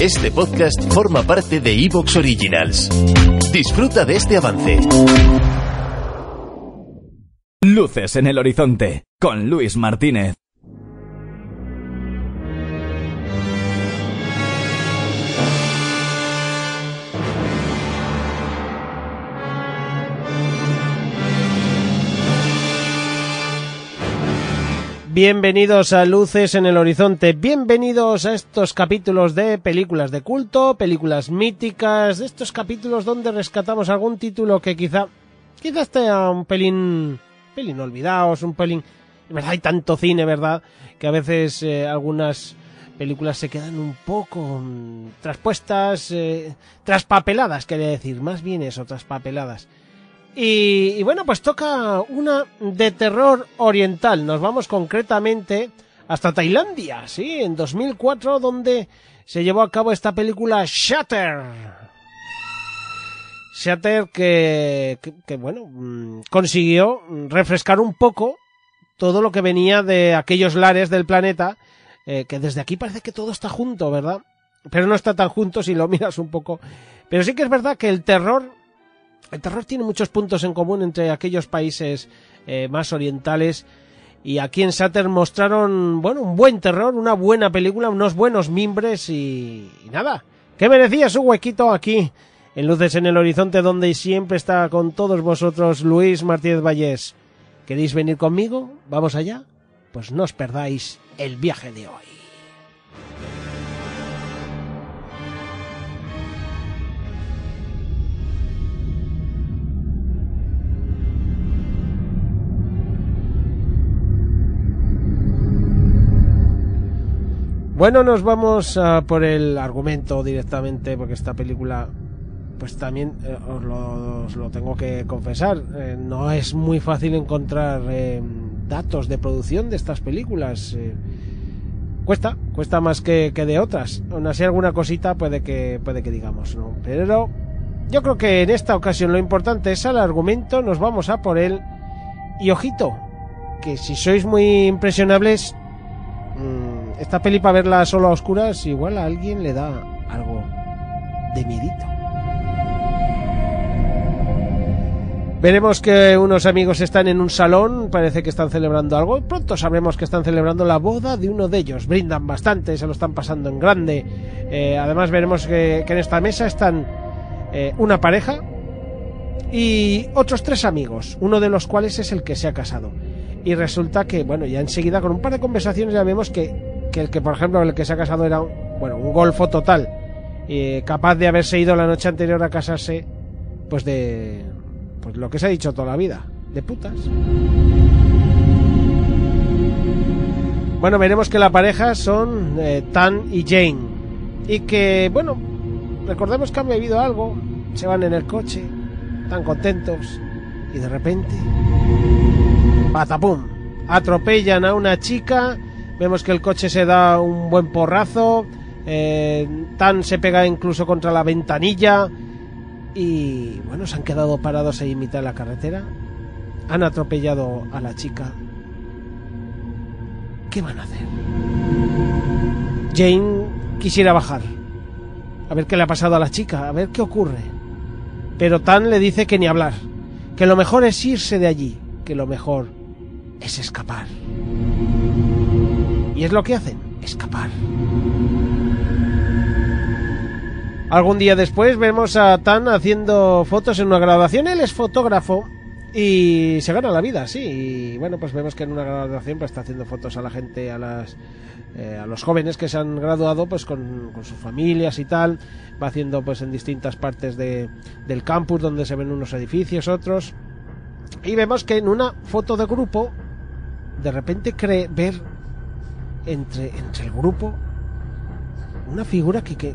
Este podcast forma parte de Evox Originals. Disfruta de este avance. Luces en el horizonte con Luis Martínez. Bienvenidos a Luces en el Horizonte, bienvenidos a estos capítulos de películas de culto, películas míticas, de estos capítulos donde rescatamos algún título que quizá, quizá esté un pelín, pelín olvidados, un pelín, verdad hay tanto cine, ¿verdad? Que a veces eh, algunas películas se quedan un poco mm, traspuestas, eh, traspapeladas, quería decir, más bien eso, traspapeladas. Y, y, bueno, pues toca una de terror oriental. Nos vamos concretamente hasta Tailandia, sí, en 2004, donde se llevó a cabo esta película Shatter. Shatter que, que, que bueno, mm, consiguió refrescar un poco todo lo que venía de aquellos lares del planeta, eh, que desde aquí parece que todo está junto, ¿verdad? Pero no está tan junto si lo miras un poco. Pero sí que es verdad que el terror el terror tiene muchos puntos en común entre aquellos países eh, más orientales y aquí en Satter mostraron, bueno, un buen terror, una buena película, unos buenos mimbres y, y nada, que merecía su huequito aquí en Luces en el Horizonte donde siempre está con todos vosotros Luis Martínez Vallés. ¿Queréis venir conmigo? ¿Vamos allá? Pues no os perdáis el viaje de hoy. Bueno, nos vamos a por el argumento directamente, porque esta película, pues también eh, os, lo, tengo que confesar, eh, no es muy fácil encontrar eh, datos de producción de estas películas. Cuesta, cuesta más que, que, de otras. Aún así alguna cosita puede que, puede que digamos, ¿no? Pero yo creo que en esta ocasión lo importante es el argumento, nos vamos a por él. Y ojito, que si sois muy impresionables, mmm, esta peli para verla solo a oscuras igual a alguien le da algo de miedito. Veremos que unos amigos están en un salón, parece que están celebrando algo. Pronto sabremos que están celebrando la boda de uno de ellos. Brindan bastante, se lo están pasando en grande. Eh, además veremos que, en esta mesa están eh, una pareja y otros tres amigos, uno de los cuales es el que se ha casado. Y resulta que, bueno, ya enseguida con un par de conversaciones ya vemos que que el que, por ejemplo, el que se ha casado era un, bueno, un golfo total, capaz de haberse ido la noche anterior a casarse, pues de, pues lo que se ha dicho toda la vida, de putas. Bueno, veremos que la pareja son eh, Tan y Jane. Y que, bueno, recordemos que han bebido algo, se van en el coche, tan contentos, y de repente, patapum, atropellan a una chica Vemos que el coche se da un buen porrazo. Eh, Tan se pega incluso contra la ventanilla. Y bueno, se han quedado parados ahí en mitad de la carretera. Han atropellado a la chica. ¿Qué van a hacer? Jane quisiera bajar. A ver qué le ha pasado a la chica. A ver qué ocurre. Pero Tan le dice que ni hablar. Que lo mejor es irse de allí. Que lo mejor es escapar. Y es lo que hacen, escapar. Algún día después vemos a Tan haciendo fotos en una graduación. Él es fotógrafo y se gana la vida, sí. Y bueno, pues vemos que en una graduación pues, está haciendo fotos a la gente, a las eh, a los jóvenes que se han graduado pues con, con, sus familias y tal. Va haciendo pues en distintas partes de, del campus donde se ven unos edificios, otros. Y vemos que en una foto de grupo de repente cree ver entre, entre el grupo una figura que, que...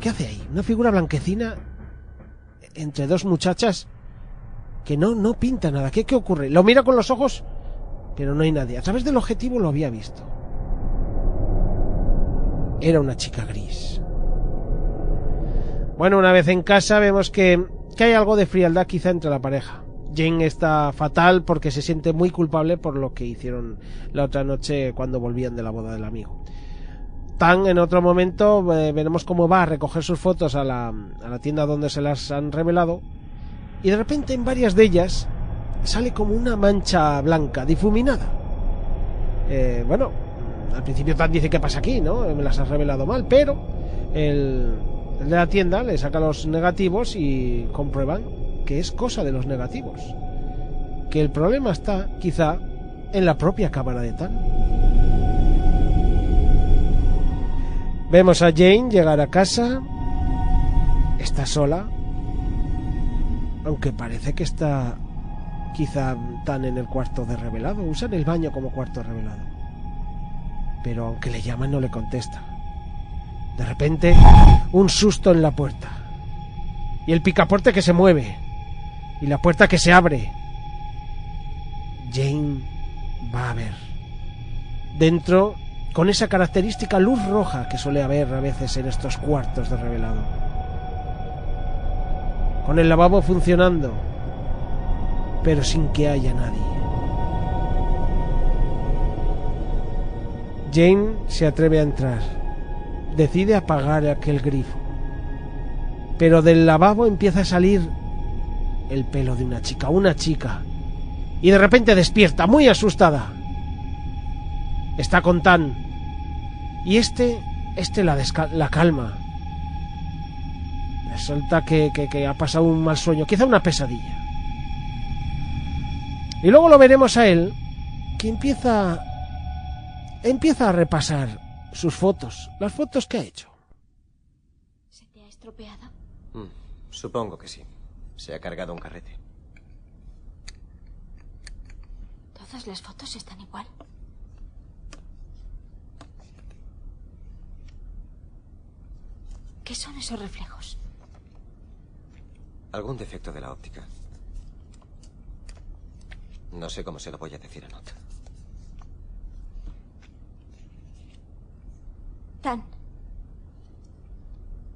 ¿Qué hace ahí? Una figura blanquecina entre dos muchachas que no, no pinta nada. ¿Qué, ¿Qué ocurre? Lo mira con los ojos, pero no hay nadie. A través del objetivo lo había visto. Era una chica gris. Bueno, una vez en casa vemos que, que hay algo de frialdad quizá entre la pareja. Jane está fatal porque se siente muy culpable por lo que hicieron la otra noche cuando volvían de la boda del amigo. Tan en otro momento eh, veremos cómo va a recoger sus fotos a la, a la tienda donde se las han revelado y de repente en varias de ellas sale como una mancha blanca, difuminada. Eh, bueno, al principio Tan dice ¿qué pasa aquí? ¿no? Me las has revelado mal, pero el, el de la tienda le saca los negativos y comprueban que es cosa de los negativos. Que el problema está, quizá, en la propia cámara de Tan. Vemos a Jane llegar a casa. Está sola. Aunque parece que está quizá tan en el cuarto de revelado. Usan el baño como cuarto revelado. Pero aunque le llaman no le contesta. De repente, un susto en la puerta. Y el picaporte que se mueve. Y la puerta que se abre. Jane va a ver. Dentro, con esa característica luz roja que suele haber a veces en estos cuartos de revelado. Con el lavabo funcionando, pero sin que haya nadie. Jane se atreve a entrar. Decide apagar aquel grifo. Pero del lavabo empieza a salir el pelo de una chica, una chica. Y de repente despierta, muy asustada. Está con Tan. Y este, este la, la calma. Resulta que, que, que ha pasado un mal sueño, quizá una pesadilla. Y luego lo veremos a él, que empieza, empieza a repasar sus fotos, las fotos que ha hecho. ¿Se te ha estropeado? Mm, supongo que sí. Se ha cargado un carrete. Todas las fotos están igual. ¿Qué son esos reflejos? Algún defecto de la óptica. No sé cómo se lo voy a decir a Not. Tan.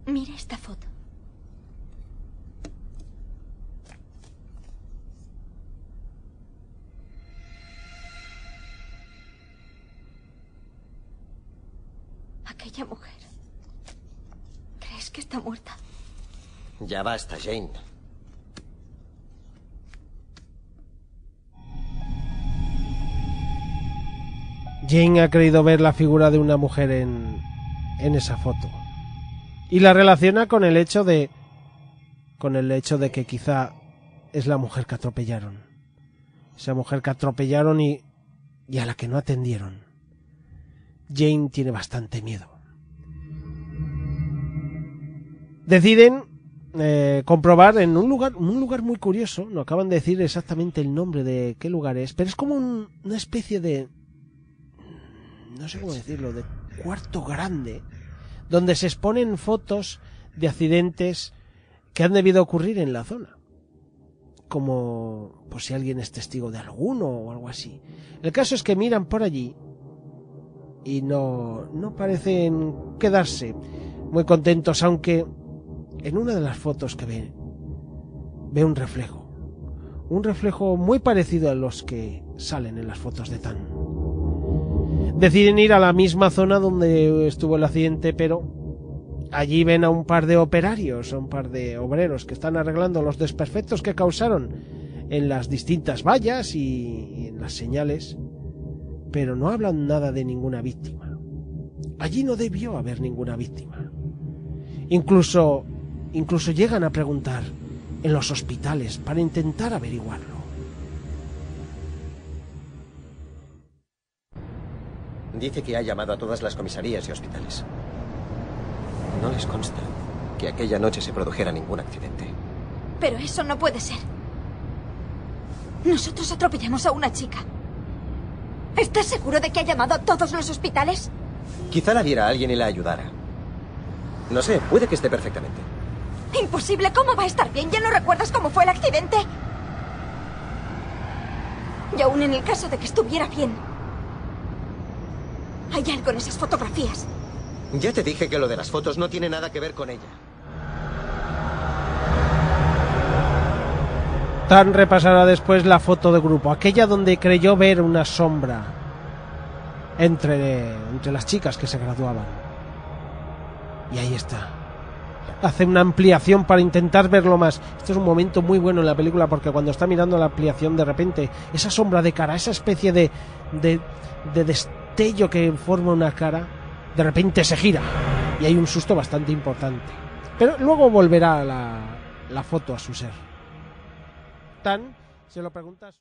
Mira esta foto. Muerta? Ya basta, Jane. Jane ha creído ver la figura de una mujer en, en esa foto. Y la relaciona con el hecho de. con el hecho de que quizá es la mujer que atropellaron. Esa mujer que atropellaron y. y a la que no atendieron. Jane tiene bastante miedo. Deciden eh, comprobar en un lugar, un lugar muy curioso, no acaban de decir exactamente el nombre de qué lugar es, pero es como un- una especie de no sé cómo decirlo, de cuarto grande, donde se exponen fotos de accidentes que han debido ocurrir en la zona. Como por si alguien es testigo de alguno o algo así. El caso es que miran por allí y no, no parecen quedarse muy contentos, aunque en una de las fotos que ve, ve un reflejo. Un reflejo muy parecido a los que salen en las fotos de Tan deciden ir a la misma zona donde estuvo el accidente, pero allí ven a un par de operarios, a un par de obreros que están arreglando los desperfectos que causaron en las distintas vallas y, en las señales, pero no hablan nada de ninguna víctima. Allí no debió haber ninguna víctima. Incluso, incluso llegan a preguntar en los hospitales para intentar averiguarlo. Dice que ha llamado a todas las comisarías y hospitales. No les consta que aquella noche se produjera ningún accidente. Pero eso no puede ser. Nosotros atropellamos a una chica. ¿Estás seguro de que ha llamado a todos los hospitales? Quizá la viera alguien y la ayudara. No sé, puede que esté perfectamente. Imposible, ¿cómo va a estar bien? ¿Ya no recuerdas cómo fue el accidente? Y aún en el caso de que estuviera bien, hay algo en esas fotografías. Ya te dije que lo de las fotos no tiene nada que ver con ella. Tan repasará después la foto de grupo, aquella donde creyó ver una sombra entre, entre las chicas que se graduaban. Y ahí está. Hace una ampliación para intentar verlo más. Este es un momento muy bueno en la película porque cuando está mirando la ampliación de repente, esa sombra de cara, esa especie de, de, de destello que forma una cara, de repente se gira. Y hay un susto bastante importante. Pero luego volverá la, la foto a su ser. Tan, se lo preguntas.